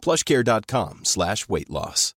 plushcare.com slash weight loss.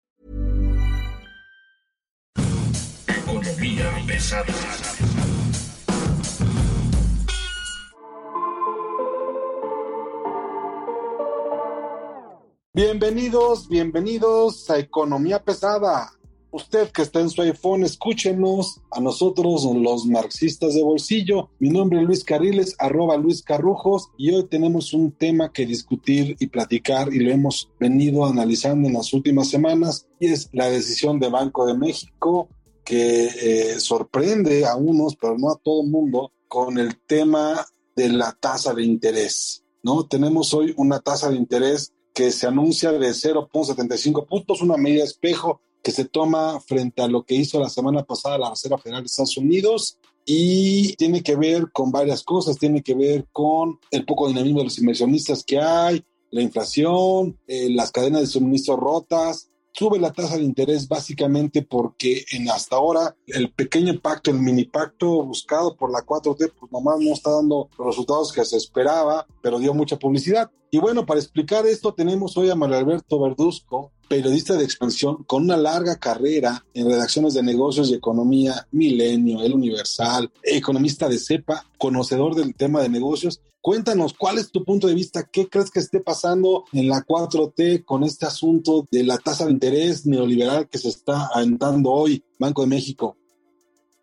Bienvenidos, bienvenidos a Economía Pesada. Usted que está en su iPhone, escúchenos a nosotros, los marxistas de bolsillo. Mi nombre es Luis Carriles, arroba Luis Carrujos, y hoy tenemos un tema que discutir y platicar, y lo hemos venido analizando en las últimas semanas, y es la decisión de Banco de México que eh, sorprende a unos, pero no a todo el mundo, con el tema de la tasa de interés. ¿no? Tenemos hoy una tasa de interés que se anuncia de 0.75 puntos, una medida espejo que se toma frente a lo que hizo la semana pasada la Reserva Federal de Estados Unidos y tiene que ver con varias cosas, tiene que ver con el poco dinamismo de los inversionistas que hay, la inflación, eh, las cadenas de suministro rotas, sube la tasa de interés básicamente porque en hasta ahora el pequeño pacto, el mini pacto buscado por la 4T, pues nomás no está dando los resultados que se esperaba, pero dio mucha publicidad. Y bueno, para explicar esto tenemos hoy a Mario Alberto Verduzco, periodista de expansión con una larga carrera en redacciones de negocios y economía, Milenio, El Universal, economista de CEPA, conocedor del tema de negocios. Cuéntanos, ¿cuál es tu punto de vista? ¿Qué crees que esté pasando en la 4T con este asunto de la tasa de interés neoliberal que se está aventando hoy, Banco de México?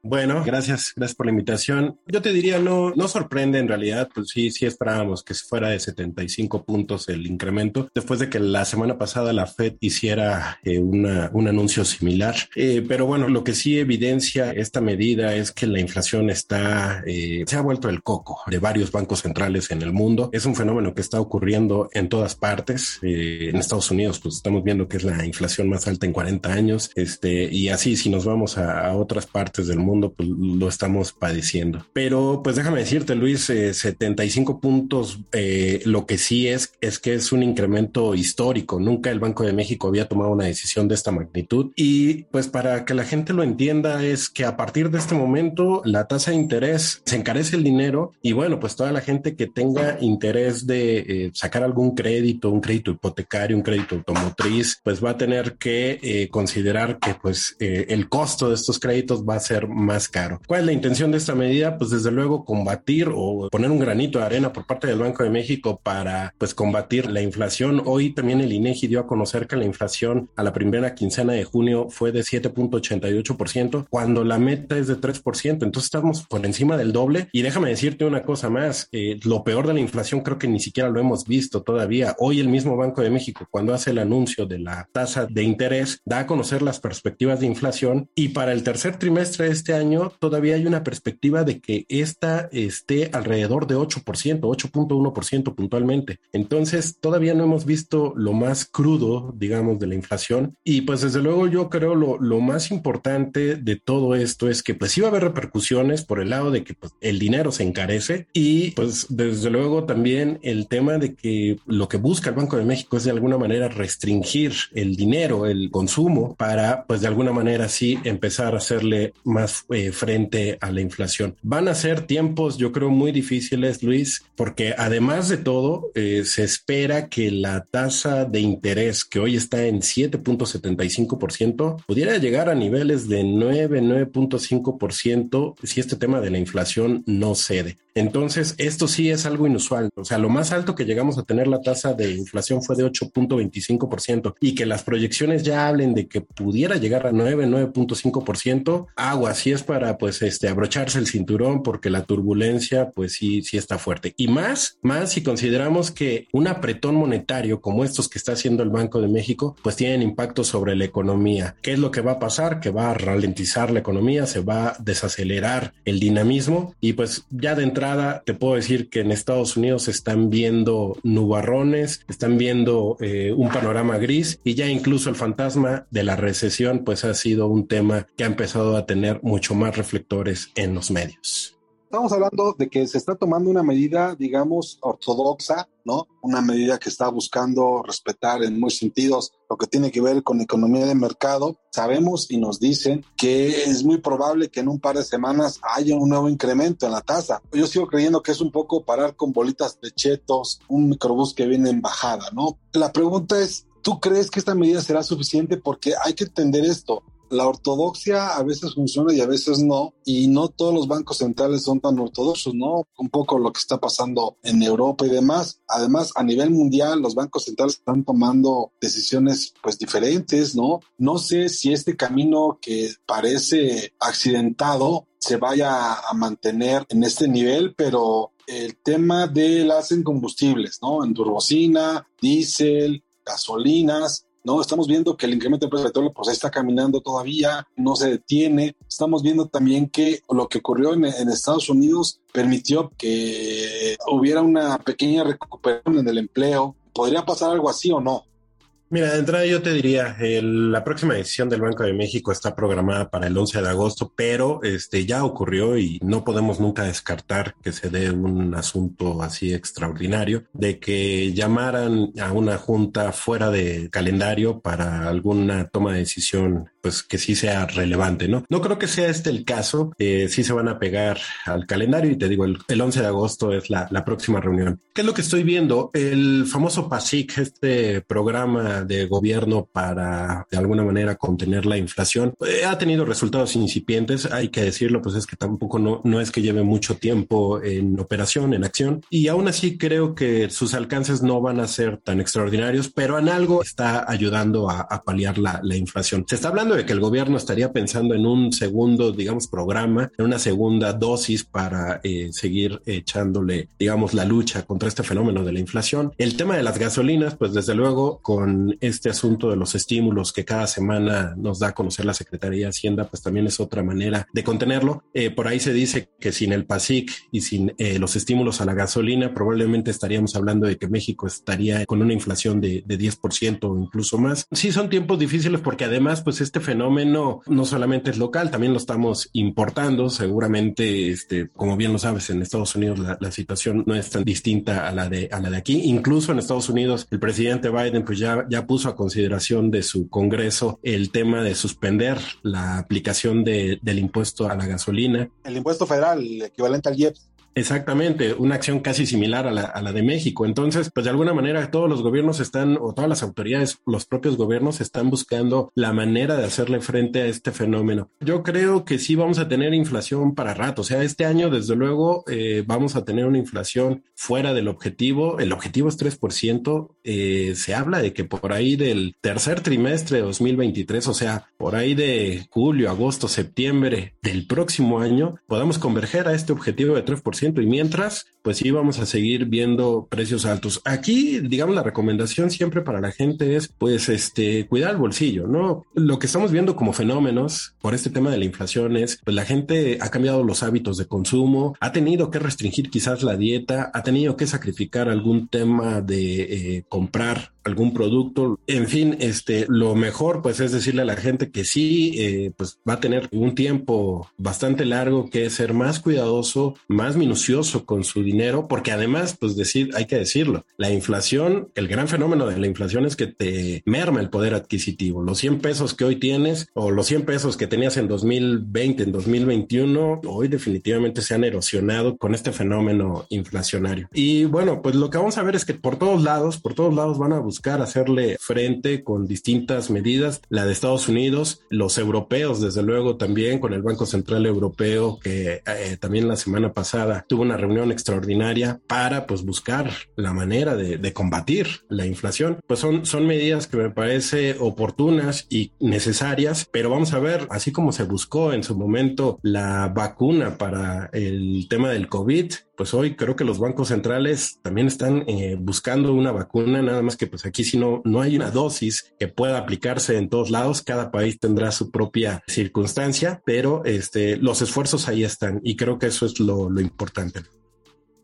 Bueno, gracias, gracias por la invitación. Yo te diría, no, no sorprende en realidad, pues sí, sí esperábamos que fuera de 75 puntos el incremento, después de que la semana pasada la Fed hiciera eh, una, un anuncio similar. Eh, pero bueno, lo que sí evidencia esta medida es que la inflación está, eh, se ha vuelto el coco de varios bancos centrales en el mundo. Es un fenómeno que está ocurriendo en todas partes. en Estados Unidos, pues estamos viendo que es la inflación más alta en 40 años. Este, y así, si nos vamos a otras partes del mundo, pues, lo estamos padeciendo. Pero pues déjame decirte, Luis, 75 eh, puntos, eh, lo que sí es, es que es un incremento histórico. Nunca el Banco de México había tomado una decisión de esta magnitud. Y pues para que la gente lo entienda, es que a partir de este momento la tasa de interés se encarece el dinero y bueno, pues toda la gente que tenga interés de eh, sacar algún crédito, un crédito hipotecario, un crédito automotriz, pues va a tener que considerar que pues el costo de estos créditos va a ser más caro. ¿Cuál es la intención de esta medida? Pues desde luego combatir o poner un granito de arena por parte del Banco de México para pues combatir la inflación. Hoy también el INEGI dio a conocer que la inflación a la primera quincena de junio fue de 7.88% cuando la meta es de 3%. Entonces estamos por encima del doble y déjame decirte una cosa más. Eh, lo peor de la inflación creo que ni siquiera lo hemos visto todavía. Hoy el mismo Banco de México cuando hace el anuncio de la tasa de interés da a conocer las perspectivas de inflación y para el tercer trimestre de este año todavía hay una perspectiva de que esta esté alrededor de 8%, 8.1% puntualmente. Entonces, todavía no hemos visto lo más crudo, digamos, de la inflación. Y pues desde luego yo creo lo, lo más importante de todo esto es que pues va a haber repercusiones por el lado de que pues, el dinero se encarece y pues desde luego también el tema de que lo que busca el Banco de México es de alguna manera restringir el dinero, el consumo para pues de alguna manera sí empezar a hacerle más eh, frente a la inflación. Van a ser tiempos, yo creo, muy difíciles, Luis, porque además de todo, eh, se espera que la tasa de interés que hoy está en 7.75% pudiera llegar a niveles de 9, 9.5% si este tema de la inflación no cede. Entonces, esto sí es algo inusual. O sea, lo más alto que llegamos a tener la tasa de inflación fue de 8.25% y que las proyecciones ya hablen de que pudiera llegar a 9, 9.5%, agua, si es para pues este abrocharse el cinturón porque la turbulencia pues sí, sí está fuerte. Y más, más si consideramos que un apretón monetario como estos que está haciendo el Banco de México pues tienen impacto sobre la economía. ¿Qué es lo que va a pasar? Que va a ralentizar la economía, se va a desacelerar el dinamismo y pues ya de entrada te puedo decir que en Estados Unidos están viendo nubarrones, están viendo eh, un panorama gris y ya incluso el fantasma de la recesión pues ha sido un tema que ha empezado a tener mucho más reflectores en los medios. Estamos hablando de que se está tomando una medida, digamos, ortodoxa, ¿no? Una medida que está buscando respetar en muchos sentidos lo que tiene que ver con economía de mercado. Sabemos y nos dicen que es muy probable que en un par de semanas haya un nuevo incremento en la tasa. Yo sigo creyendo que es un poco parar con bolitas de chetos, un microbús que viene en bajada, ¿no? La pregunta es, ¿tú crees que esta medida será suficiente? Porque hay que entender esto la ortodoxia a veces funciona y a veces no, y no todos los bancos centrales son tan ortodoxos, ¿no? Un poco lo que está pasando en Europa y demás. Además, a nivel mundial, los bancos centrales están tomando decisiones pues diferentes, ¿no? No sé si este camino que parece accidentado se vaya a mantener en este nivel, pero el tema de las en combustibles, ¿no? En turbocina, diésel, gasolinas, ¿no? Estamos viendo que el incremento del precio del petróleo pues está caminando todavía, no se detiene. Estamos viendo también que lo que ocurrió en, en Estados Unidos permitió que hubiera una pequeña recuperación en el empleo. ¿Podría pasar algo así o no? Mira, de entrada yo te diría, la próxima decisión del Banco de México está programada para el 11 de agosto, pero este ya ocurrió y no podemos nunca descartar que se dé un asunto así extraordinario de que llamaran a una junta fuera de calendario para alguna toma de decisión pues que sí sea relevante, ¿no? No creo que sea este el caso, eh, sí se van a pegar al calendario y te digo, el, 11 de agosto es la, la próxima reunión. ¿Qué es lo que estoy viendo? El famoso PASIC, este programa de gobierno para de alguna manera contener la inflación, eh, ha tenido resultados incipientes, hay que decirlo, pues es que tampoco no, no es que lleve mucho tiempo en operación, en acción, y aún así creo que sus alcances no van a ser tan extraordinarios, pero en algo está ayudando a, a paliar la, la inflación. Se está hablando de que el gobierno estaría pensando en un segundo, digamos, programa, en una segunda dosis para eh, seguir echándole, digamos, la lucha contra este fenómeno de la inflación. El tema de las gasolinas, pues desde luego con este asunto de los estímulos que cada semana nos da a conocer la Secretaría de Hacienda, pues también es otra manera de contenerlo. Eh, por ahí se dice que sin el PASIC y sin eh, los estímulos a la gasolina, probablemente estaríamos hablando de que México estaría con una inflación de, de 10% o incluso más. Sí, son tiempos difíciles porque además, pues este fenómeno no solamente es local, también lo estamos importando. Seguramente, este, como bien lo sabes, en Estados Unidos la, la, situación no es tan distinta a la de a la de aquí. Incluso en Estados Unidos, el presidente Biden pues ya, ya puso a consideración de su Congreso el tema de suspender la aplicación de, del impuesto a la gasolina. El impuesto federal, equivalente al IEPS. Exactamente, una acción casi similar a la, a la, de México. Entonces, pues de alguna manera todos los gobiernos están, o todas las autoridades, los propios gobiernos están buscando la manera de hacerle frente a este fenómeno. Yo creo que sí vamos a tener inflación para rato. O sea, este año, desde luego, eh, vamos a tener una inflación fuera del objetivo. El objetivo es 3%. Eh, se habla de que por ahí del tercer trimestre de 2023, o sea, por ahí de julio, agosto, septiembre del próximo año, podamos converger a este objetivo de 3% y mientras, pues sí vamos a seguir viendo precios altos. Aquí, digamos, la recomendación siempre para la gente es, pues, este, cuidar el bolsillo, ¿no? Lo que estamos viendo como fenómenos por este tema de la inflación es, pues la gente ha cambiado los hábitos de consumo, ha tenido que restringir quizás la dieta, ha tenido que sacrificar algún tema de eh, comprar algún producto. En fin, este, lo mejor pues es decirle a la gente que sí, eh, pues va a tener un tiempo bastante largo que ser más cuidadoso, más minucioso con su dinero, porque además, pues decir, hay que decirlo, la inflación, el gran fenómeno de la inflación es que te merma el poder adquisitivo. Los 100 pesos que hoy tienes o los 100 pesos que tenías en 2020, en 2021, hoy definitivamente se han erosionado con este fenómeno inflacionario. Y bueno, pues lo que vamos a ver es que por todos lados, por todos lados van a buscar buscar hacerle frente con distintas medidas, la de Estados Unidos, los europeos, desde luego también con el Banco Central Europeo, que eh, también la semana pasada tuvo una reunión extraordinaria para pues buscar la manera de, de combatir la inflación. Pues son, son medidas que me parece oportunas y necesarias, pero vamos a ver, así como se buscó en su momento la vacuna para el tema del COVID, pues hoy creo que los bancos centrales también están eh, buscando una vacuna, nada más que pues aquí si no, no hay una dosis que pueda aplicarse en todos lados, cada país tendrá su propia circunstancia, pero este, los esfuerzos ahí están y creo que eso es lo, lo importante.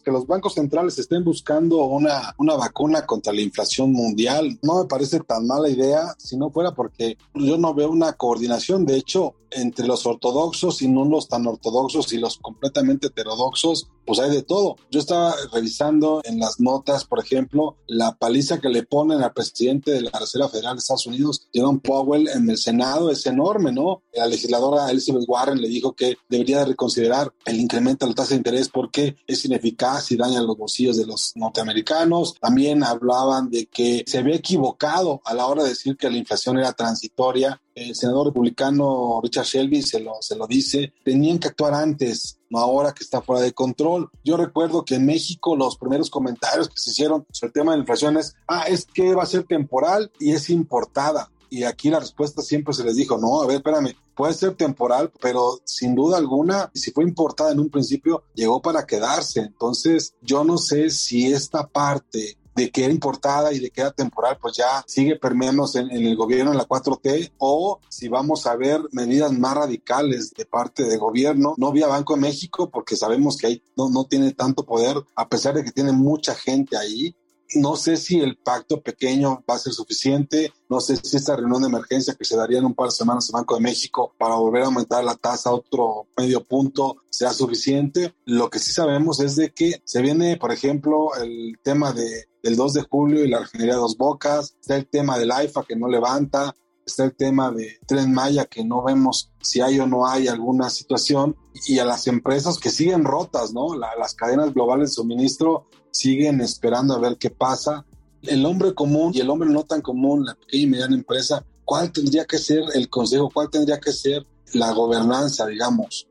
Que los bancos centrales estén buscando una, una vacuna contra la inflación mundial no me parece tan mala idea si no fuera porque yo no veo una coordinación. De hecho, entre los ortodoxos y no los tan ortodoxos y los completamente heterodoxos, pues hay de todo. Yo estaba revisando en las notas, por ejemplo, la paliza que le ponen al presidente de la Reserva Federal de Estados Unidos, Jerome Powell, en el Senado es enorme, ¿no? La legisladora Elizabeth Warren le dijo que debería reconsiderar el incremento de la tasa de interés porque es ineficaz y daña los bolsillos de los norteamericanos. También hablaban de que se había equivocado a la hora de decir que la inflación era transitoria el senador republicano Richard Shelby se lo, se lo dice, tenían que actuar antes, no ahora que está fuera de control. Yo recuerdo que en México los primeros comentarios que se hicieron sobre el tema de la inflación es, ah, es que va a ser temporal y es importada. Y aquí la respuesta siempre se les dijo, no, a ver, espérame, puede ser temporal, pero sin duda alguna, si fue importada en un principio, llegó para quedarse. Entonces, yo no sé si esta parte de que era importada y de que era temporal, pues ya sigue permeándose en, el gobierno en la 4T, o si vamos a ver medidas más radicales de parte del gobierno, no vía Banco de México, porque sabemos que ahí no, no tiene tanto poder, a pesar de que tiene mucha gente ahí, no sé si el pacto pequeño va a ser suficiente, no sé si esta reunión de emergencia que se daría en un par de semanas en Banco de México para volver a aumentar la tasa a otro medio punto sea suficiente. Lo que sí sabemos es de que se viene, por ejemplo, el tema de, del 2 de julio y la refinería Dos Bocas, está el tema del AIFA que no levanta, está el tema de Tren Maya que no vemos si hay o no hay alguna situación y a las empresas que siguen rotas, ¿no? las cadenas globales de suministro siguen esperando a ver qué pasa. El hombre común y el hombre no tan común, la pequeña y mediana empresa, ¿cuál tendría que ser el consejo? ¿Cuál tendría que ser la gobernanza, digamos?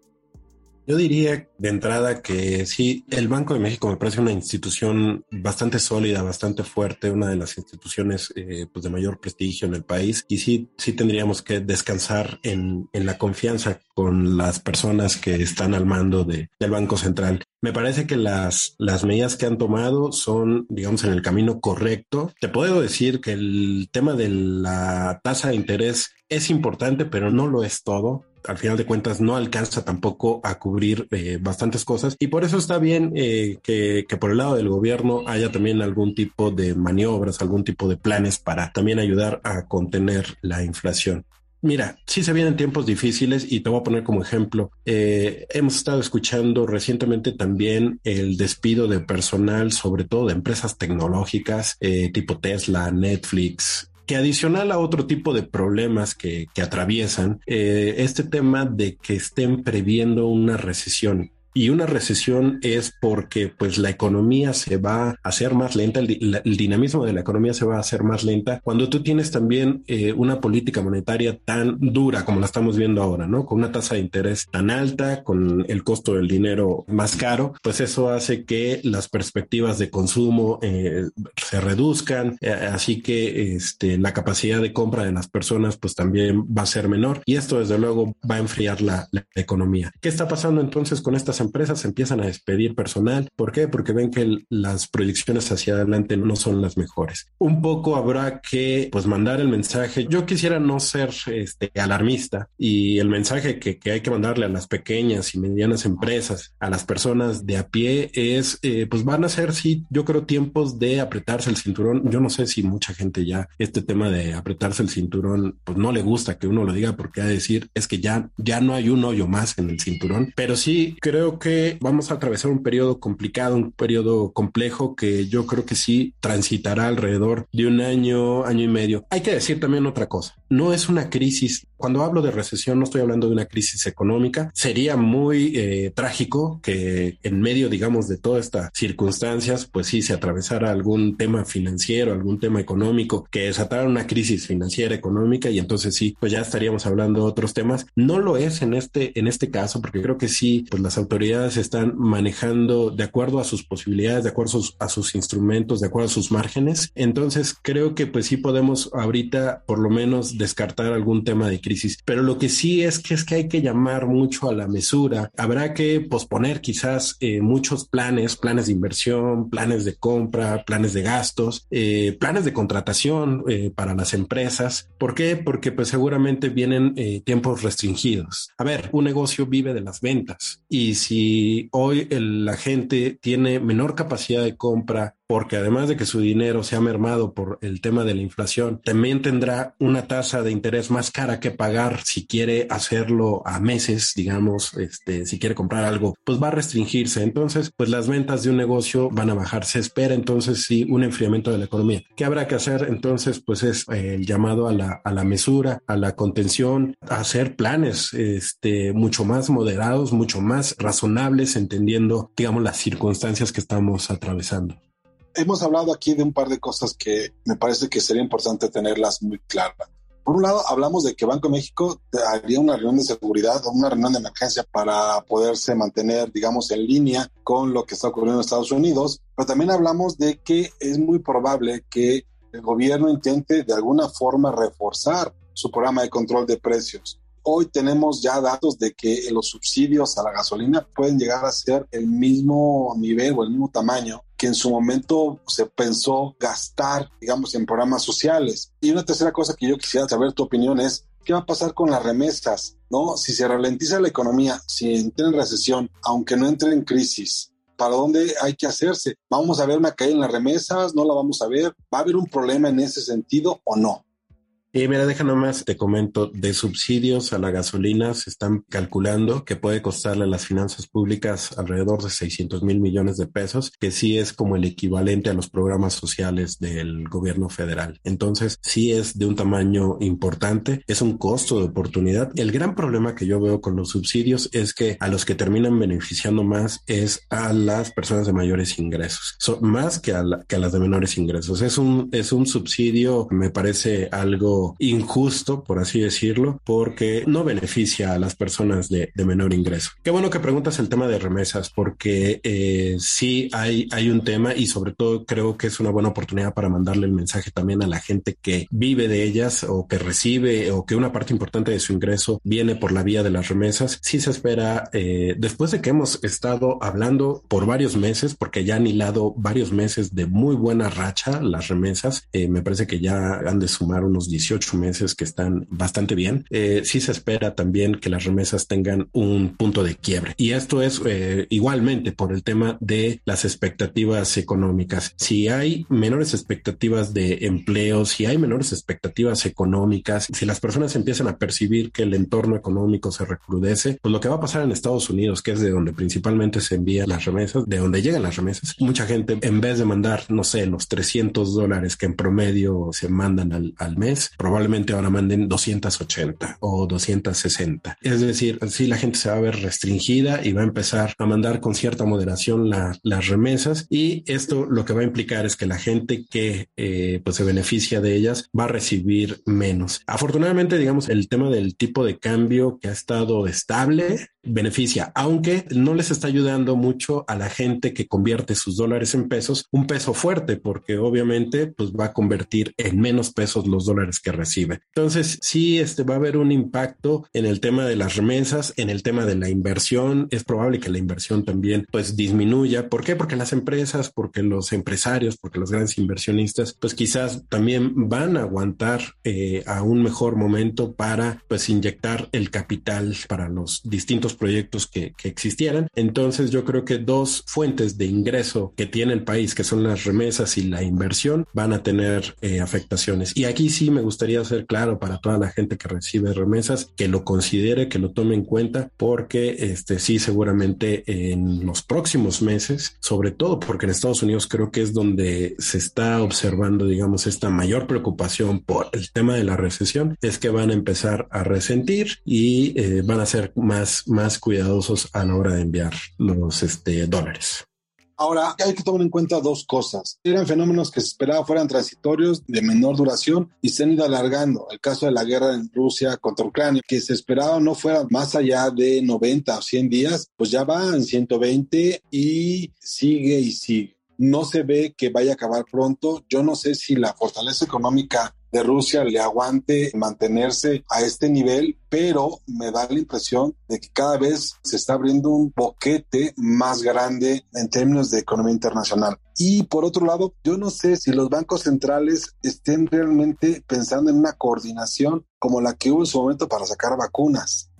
Yo diría de entrada que sí, el Banco de México me parece una institución bastante sólida, bastante fuerte, una de las instituciones eh, pues de mayor prestigio en el país y sí, sí tendríamos que descansar en, en la confianza con las personas que están al mando de, del Banco Central. Me parece que las, las medidas que han tomado son, digamos, en el camino correcto. Te puedo decir que el tema de la tasa de interés es importante, pero no lo es todo al final de cuentas no alcanza tampoco a cubrir eh, bastantes cosas y por eso está bien eh, que, que, por el lado del gobierno haya también algún tipo de maniobras, algún tipo de planes para también ayudar a contener la inflación. Mira, sí se vienen tiempos difíciles y te voy a poner como ejemplo. Eh, hemos estado escuchando recientemente también el despido de personal, sobre todo de empresas tecnológicas tipo Tesla, Netflix, adicional a otro tipo de problemas que, que atraviesan, eh, este tema de que estén previendo una recesión y una recesión es porque pues la economía se va a hacer más lenta, el, dinamismo de la economía se va a hacer más lenta cuando tú tienes también eh, una política monetaria tan dura como la estamos viendo ahora, ¿no? Con una tasa de interés tan alta, con el costo del dinero más caro, pues eso hace que las perspectivas de consumo eh, se reduzcan, eh, así que este, la capacidad de compra de las personas pues también va a ser menor y esto desde luego va a enfriar la, la economía. ¿Qué está pasando entonces con estas empresas empiezan a despedir personal. ¿Por qué? Porque ven que las proyecciones hacia adelante no son las mejores. Un poco habrá que pues mandar el mensaje. Yo quisiera no ser este, alarmista y el mensaje que, que hay que mandarle a las pequeñas y medianas empresas, a las personas de a pie es eh, pues van a ser sí, yo creo tiempos de apretarse el cinturón. Yo no sé si mucha gente ya este tema de apretarse el cinturón pues no le gusta que uno lo diga porque a decir es que ya ya no hay un hoyo más en el cinturón, pero sí creo que vamos a atravesar un periodo complicado, un periodo complejo que yo creo que sí transitará alrededor de un año, año y medio. Hay que decir también otra cosa, no es una crisis, cuando hablo de recesión no estoy hablando de una crisis económica, sería muy eh, trágico que en medio, digamos, de todas estas circunstancias, pues sí se atravesara algún tema financiero, algún tema económico que desatara una crisis financiera económica y entonces sí, pues ya estaríamos hablando de otros temas. No lo es en este, en este caso, porque creo que sí, pues las autoridades están manejando de acuerdo a sus posibilidades, de acuerdo a sus, instrumentos, de acuerdo a sus márgenes. Entonces creo que pues sí podemos ahorita por lo menos descartar algún tema de crisis, pero lo que sí es que es que hay que llamar mucho a la mesura. Habrá que posponer quizás eh, muchos planes, planes de inversión, planes de compra, planes de gastos, eh, planes de contratación eh, para las empresas. ¿Por qué? Porque pues seguramente vienen tiempos restringidos. A ver, un negocio vive de las ventas y si hoy la gente tiene menor capacidad de compra porque además de que su dinero se ha mermado por el tema de la inflación, también tendrá una tasa de interés más cara que pagar si quiere hacerlo a meses, digamos, este, si quiere comprar algo, pues va a restringirse. Entonces, pues las ventas de un negocio van a bajar. Se espera entonces sí un enfriamiento de la economía. ¿Qué habrá que hacer? Entonces, pues es eh, el llamado a la, mesura, a la contención, a hacer planes este, mucho más moderados, mucho más razonables, entendiendo, digamos, las circunstancias que estamos atravesando hemos hablado aquí de un par de cosas que me parece que sería importante tenerlas muy claras. Por un lado, hablamos de que Banco de México haría una reunión de seguridad o una reunión de emergencia para poderse mantener, digamos, en línea con lo que está ocurriendo en Estados Unidos, pero también hablamos de que es muy probable que el gobierno intente de alguna forma reforzar su programa de control de precios. Hoy tenemos ya datos de que los subsidios a la gasolina pueden llegar a ser el mismo nivel o el mismo tamaño que en su momento se pensó gastar, digamos, en programas sociales. Y una tercera cosa que yo quisiera saber tu opinión es, ¿qué va a pasar con las remesas? ¿No? Si se ralentiza la economía, si entra en recesión, aunque no entre en crisis, ¿para dónde hay que hacerse? ¿Vamos a ver una caída en las remesas? ¿No la vamos a ver? ¿Va a haber un problema en ese sentido o no? Y mira, deja nomás, te comento, de subsidios a la gasolina se están calculando que puede costarle a las finanzas públicas alrededor de 600 mil millones de pesos, que sí es como el equivalente a los programas sociales del gobierno federal. Entonces, sí es de un tamaño importante, es un costo de oportunidad. El gran problema que yo veo con los subsidios es que a los que terminan beneficiando más es a las personas de mayores ingresos, más que a, que a las de menores ingresos. Es un, es un subsidio, me parece algo injusto, por así decirlo, porque no beneficia a las personas de, menor ingreso. Qué bueno que preguntas el tema de remesas, porque eh, sí hay, hay un tema y sobre todo creo que es una buena oportunidad para mandarle el mensaje también a la gente que vive de ellas o que recibe o que una parte importante de su ingreso viene por la vía de las remesas. Sí se espera, eh, después de que hemos estado hablando por varios meses, porque ya han hilado varios meses de muy buena racha las remesas, eh, me parece que ya han de sumar unos 18 ocho meses que están bastante bien, eh, sí se espera también que las remesas tengan un punto de quiebre. Y esto es eh, igualmente por el tema de las expectativas económicas. Si hay menores expectativas de empleo, si hay menores expectativas económicas, si las personas empiezan a percibir que el entorno económico se recrudece, pues lo que va a pasar en Estados Unidos, que es de donde principalmente se envían las remesas, de donde llegan las remesas, mucha gente en vez de mandar, no sé, los 300 dólares que en promedio se mandan al, al mes, probablemente ahora manden 280 o 260. Es decir, si la gente se va a ver restringida y va a empezar a mandar con cierta moderación las remesas y esto lo que va a implicar es que la gente que eh, pues se beneficia de ellas va a recibir menos. Afortunadamente, digamos, el tema del tipo de cambio que ha estado estable beneficia, aunque no les está ayudando mucho a la gente que convierte sus dólares en pesos, un peso fuerte, porque obviamente pues va a convertir en menos pesos los dólares que recibe. Entonces, sí, este va a haber un impacto en el tema de las remesas, en el tema de la inversión. Es probable que la inversión también pues disminuya. ¿Por qué? Porque las empresas, porque los empresarios, porque los grandes inversionistas, pues quizás también van a aguantar eh, a un mejor momento para pues inyectar el capital para los distintos proyectos que, que existieran. Entonces, yo creo que dos fuentes de ingreso que tiene el país, que son las remesas y la inversión, van a tener eh, afectaciones. Y aquí sí me gusta gustaría ser claro para toda la gente que recibe remesas, que lo considere, que lo tome en cuenta, porque este sí, seguramente en los próximos meses, sobre todo porque en Estados Unidos creo que es donde se está observando, digamos, esta mayor preocupación por el tema de la recesión, es que van a empezar a resentir y eh, van a ser más, más cuidadosos a la hora de enviar los este, dólares. Ahora, hay que tomar en cuenta dos cosas. Eran fenómenos que se esperaba fueran transitorios, de menor duración y se han ido alargando. El caso de la guerra en Rusia contra Ucrania, que se esperaba no fuera más allá de 90 o 100 días, pues ya va en 120 y sigue y sigue. No se ve que vaya a acabar pronto. Yo no sé si la fortaleza económica de Rusia le aguante mantenerse a este nivel, pero me da la impresión de que cada vez se está abriendo un boquete más grande en términos de economía internacional. Y por otro lado, yo no sé si los bancos centrales estén realmente pensando en una coordinación como la que hubo en su momento para sacar vacunas.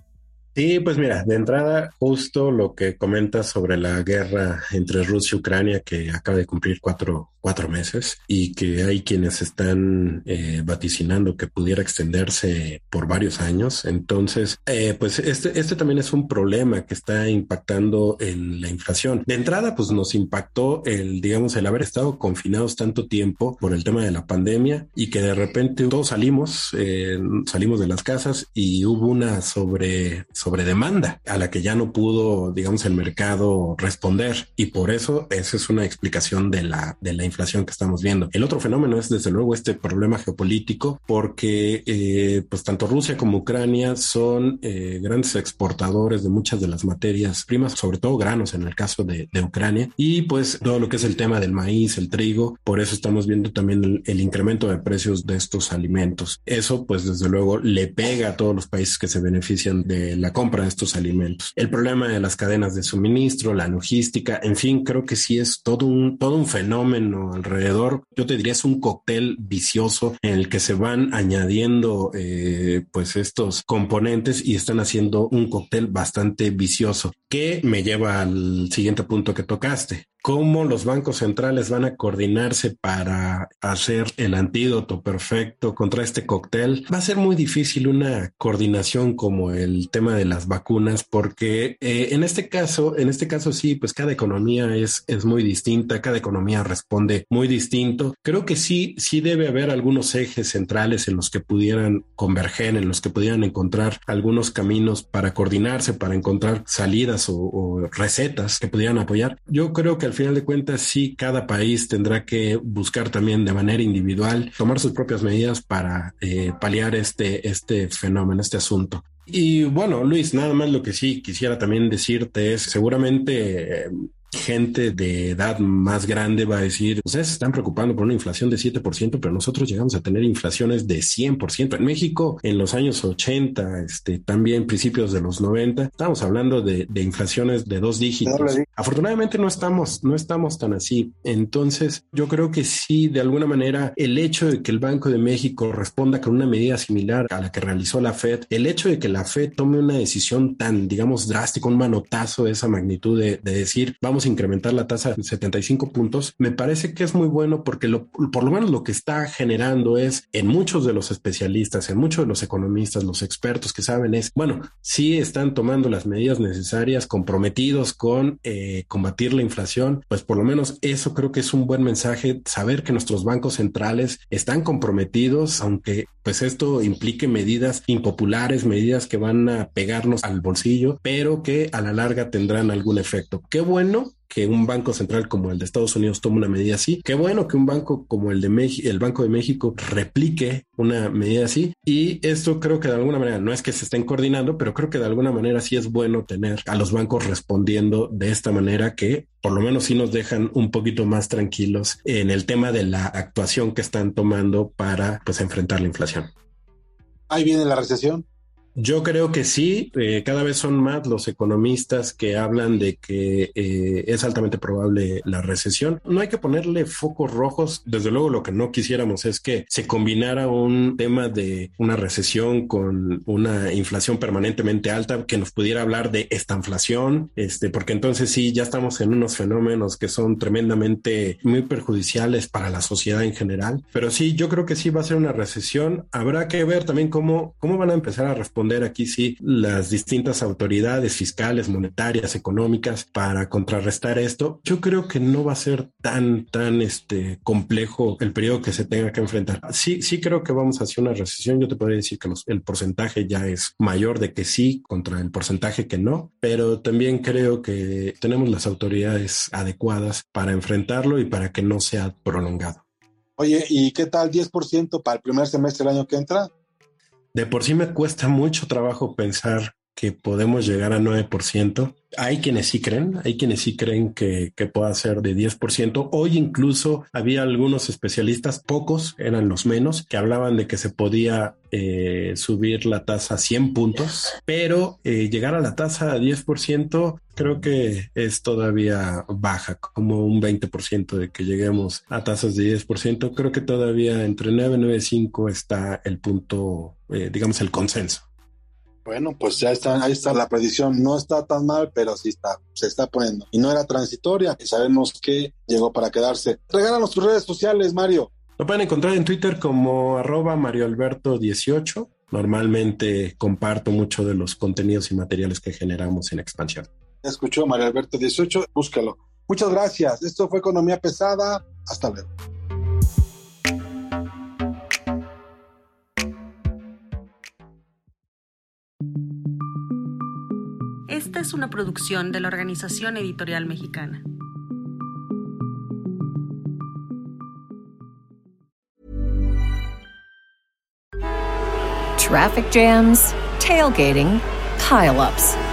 Sí, pues mira, de entrada, justo lo que comentas sobre la guerra entre Rusia y Ucrania, que acaba de cumplir cuatro, cuatro meses, y que hay quienes están eh, vaticinando que pudiera extenderse por varios años. Entonces, eh, pues este, este también es un problema que está impactando en la inflación. De entrada, pues nos impactó el, digamos, el haber estado confinados tanto tiempo por el tema de la pandemia y que de repente todos salimos, eh, salimos de las casas y hubo una sobre sobre demanda a la que ya no pudo, digamos, el mercado responder. Y por eso esa es una explicación de la, de la inflación que estamos viendo. El otro fenómeno es desde luego este problema geopolítico porque eh, pues tanto Rusia como Ucrania son eh, grandes exportadores de muchas de las materias primas, sobre todo granos en el caso de, de, Ucrania y pues todo lo que es el tema del maíz, el trigo. Por eso estamos viendo también el, el incremento de precios de estos alimentos. Eso pues desde luego le pega a todos los países que se benefician de la compra de estos alimentos. El problema de las cadenas de suministro, la logística, en fin, creo que sí es todo un, todo un fenómeno alrededor. Yo te diría es un cóctel vicioso en el que se van añadiendo eh, pues estos componentes y están haciendo un cóctel bastante vicioso que me lleva al siguiente punto que tocaste cómo los bancos centrales van a coordinarse para hacer el antídoto perfecto contra este cóctel, va a ser muy difícil una coordinación como el tema de las vacunas, porque eh, en este caso, en este caso sí, pues cada economía es, es muy distinta, cada economía responde muy distinto. Creo que sí, sí debe haber algunos ejes centrales en los que pudieran converger, en los que pudieran encontrar algunos caminos para coordinarse, para encontrar salidas o, recetas que pudieran apoyar. Yo creo que final de cuentas sí cada país tendrá que buscar también de manera individual tomar sus propias medidas para eh, paliar este, este fenómeno, este asunto. Y bueno, Luis, nada más lo que sí quisiera también decirte es seguramente eh, gente de edad más grande va a decir, ustedes se están preocupando por una inflación de 7%, pero nosotros llegamos a tener inflaciones de 100%. En México, en los años 80, este, también principios de los 90, estamos hablando de, de inflaciones de dos dígitos. Afortunadamente no estamos, no estamos tan así. Entonces, yo creo que sí, de alguna manera, el hecho de que el Banco de México responda con una medida similar a la que realizó la Fed, el hecho de que la Fed tome una decisión tan, digamos, drástica, un manotazo de esa magnitud de, de decir, vamos incrementar la tasa de 75 puntos, me parece que es muy bueno porque lo, por lo menos lo que está generando es en muchos de los especialistas, en muchos de los economistas, los expertos que saben es, bueno, sí están tomando las medidas necesarias, comprometidos con eh, combatir la inflación, pues por lo menos eso creo que es un buen mensaje, saber que nuestros bancos centrales están comprometidos, aunque pues esto implique medidas impopulares, medidas que van a pegarnos al bolsillo, pero que a la larga tendrán algún efecto. Qué bueno que un banco central como el de Estados Unidos tome una medida así. Qué bueno que un banco como el de México, el Banco de México replique una medida así. Y esto creo que de alguna manera no es que se estén coordinando, pero creo que de alguna manera sí es bueno tener a los bancos respondiendo de esta manera que por lo menos sí nos dejan un poquito más tranquilos en el tema de la actuación que están tomando para pues enfrentar la inflación. Ahí viene la recesión. Yo creo que sí, eh, cada vez son más los economistas que hablan de que eh, es altamente probable la recesión. No hay que ponerle focos rojos. Desde luego lo que no quisiéramos es que se combinara un tema de una recesión con una inflación permanentemente alta que nos pudiera hablar de estanflación, este, porque entonces sí, ya estamos en unos fenómenos que son tremendamente muy perjudiciales para la sociedad en general. Pero sí, yo creo que sí va a ser una recesión. Habrá que ver también cómo, cómo van a empezar a responder aquí sí las distintas autoridades fiscales, monetarias, económicas para contrarrestar esto. Yo creo que no va a ser tan, tan este, complejo el periodo que se tenga que enfrentar. Sí, sí creo que vamos hacia una recesión. Yo te podría decir que el porcentaje ya es mayor de que sí contra el porcentaje que no, pero también creo que tenemos las autoridades adecuadas para enfrentarlo y para que no sea prolongado. Oye, ¿y qué tal 10% para el primer semestre del año que entra? De por sí me cuesta mucho trabajo pensar que podemos llegar a 9%. Hay quienes sí creen, hay quienes sí creen que, que pueda ser de 10%. Hoy incluso había algunos especialistas, pocos eran los menos, que hablaban de que se podía eh, subir la tasa a 100 puntos, pero eh, llegar a la tasa a 10% creo que es todavía baja, como un 20% de que lleguemos a tasas de 10%. Creo que todavía entre 9 y 9.5 está el punto, eh, digamos, el consenso. Bueno, pues ya está, ahí está la predicción. No está tan mal, pero sí está, se está poniendo. Y no era transitoria, y sabemos que llegó para quedarse. Regálanos tus redes sociales, Mario. Lo pueden encontrar en Twitter como arroba marioalberto18. Normalmente comparto mucho de los contenidos y materiales que generamos en Expansión. Escuchó Mario Alberto 18, búscalo. Muchas gracias. Esto fue Economía Pesada. Hasta luego. Esta es una producción de la Organización Editorial Mexicana. Traffic jams, tailgating, pileups.